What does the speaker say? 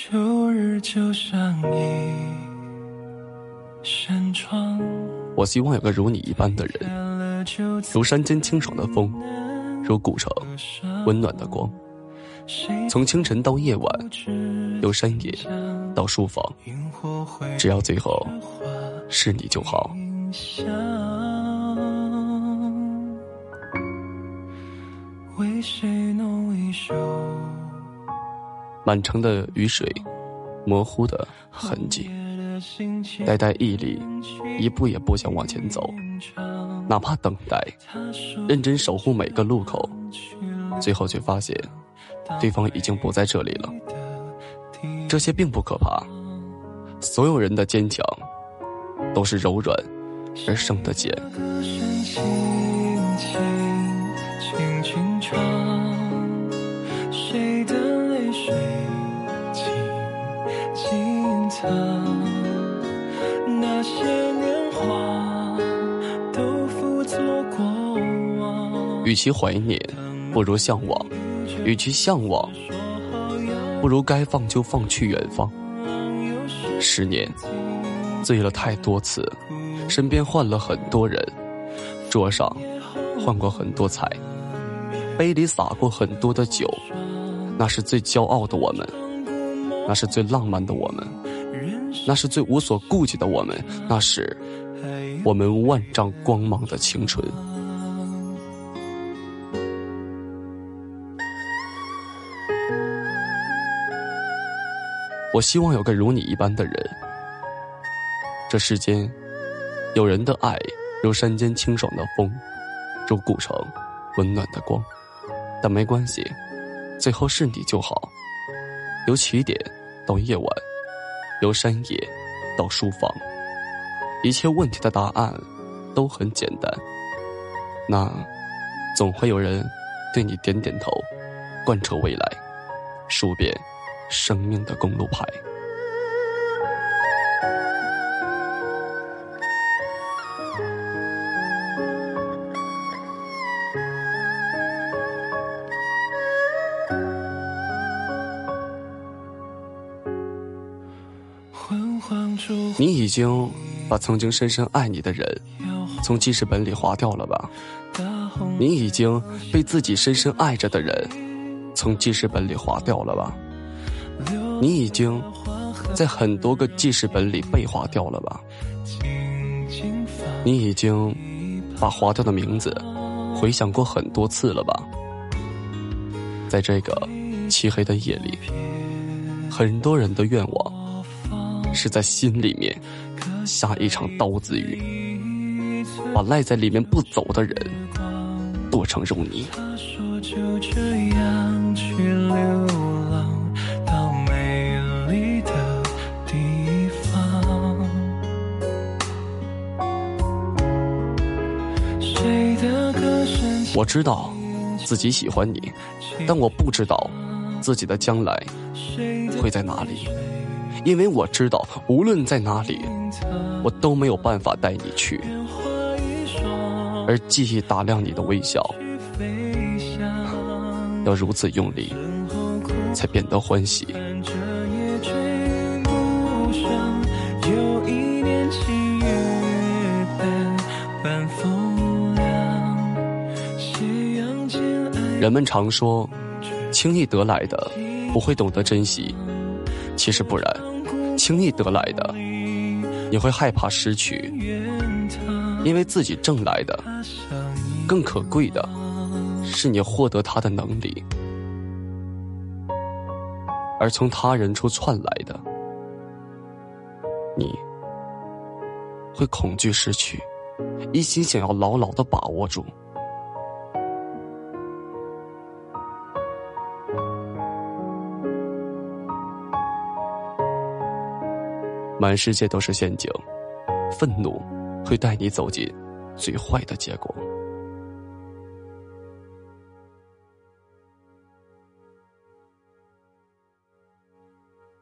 秋日就像一扇窗，我希望有个如你一般的人，如山间清爽的风，如古城温暖的光。从清晨到夜晚，由山野到书房，只要最后是你就好。为谁弄一首？满城的雨水，模糊的痕迹，呆呆屹立，一步也不想往前走，哪怕等待，认真守护每个路口，最后却发现，对方已经不在这里了。这些并不可怕，所有人的坚强，都是柔软而生的茧。那些年华都付作过往。与其怀念，不如向往；与其向往，不如该放就放去远方。十年，醉了太多次，身边换了很多人，桌上换过很多菜，杯里洒过很多的酒。那是最骄傲的我们，那是最浪漫的我们。那是最无所顾忌的我们，那是我们万丈光芒的青春。我希望有个如你一般的人。这世间，有人的爱如山间清爽的风，如古城温暖的光。但没关系，最后是你就好。由起点到夜晚。由山野到书房，一切问题的答案都很简单。那总会有人对你点点头，贯彻未来，数遍生命的公路牌。你已经把曾经深深爱你的人从记事本里划掉了吧？你已经被自己深深爱着的人从记事本里划掉了吧？你已经在很多个记事本里被划掉了吧？你已经把划掉的名字回想过很多次了吧？在这个漆黑的夜里，很多人的愿望。是在心里面下一场刀子雨，把赖在里面不走的人剁成肉泥。我知道自己喜欢你，但我不知道自己的将来会在哪里。因为我知道，无论在哪里，我都没有办法带你去。而记忆打量你的微笑，要如此用力，才变得欢喜。人们常说，轻易得来的不会懂得珍惜，其实不然。轻易得来的，你会害怕失去，因为自己挣来的更可贵的，是你获得它的能力；而从他人处窜来的，你会恐惧失去，一心想要牢牢的把握住。满世界都是陷阱，愤怒会带你走进最坏的结果。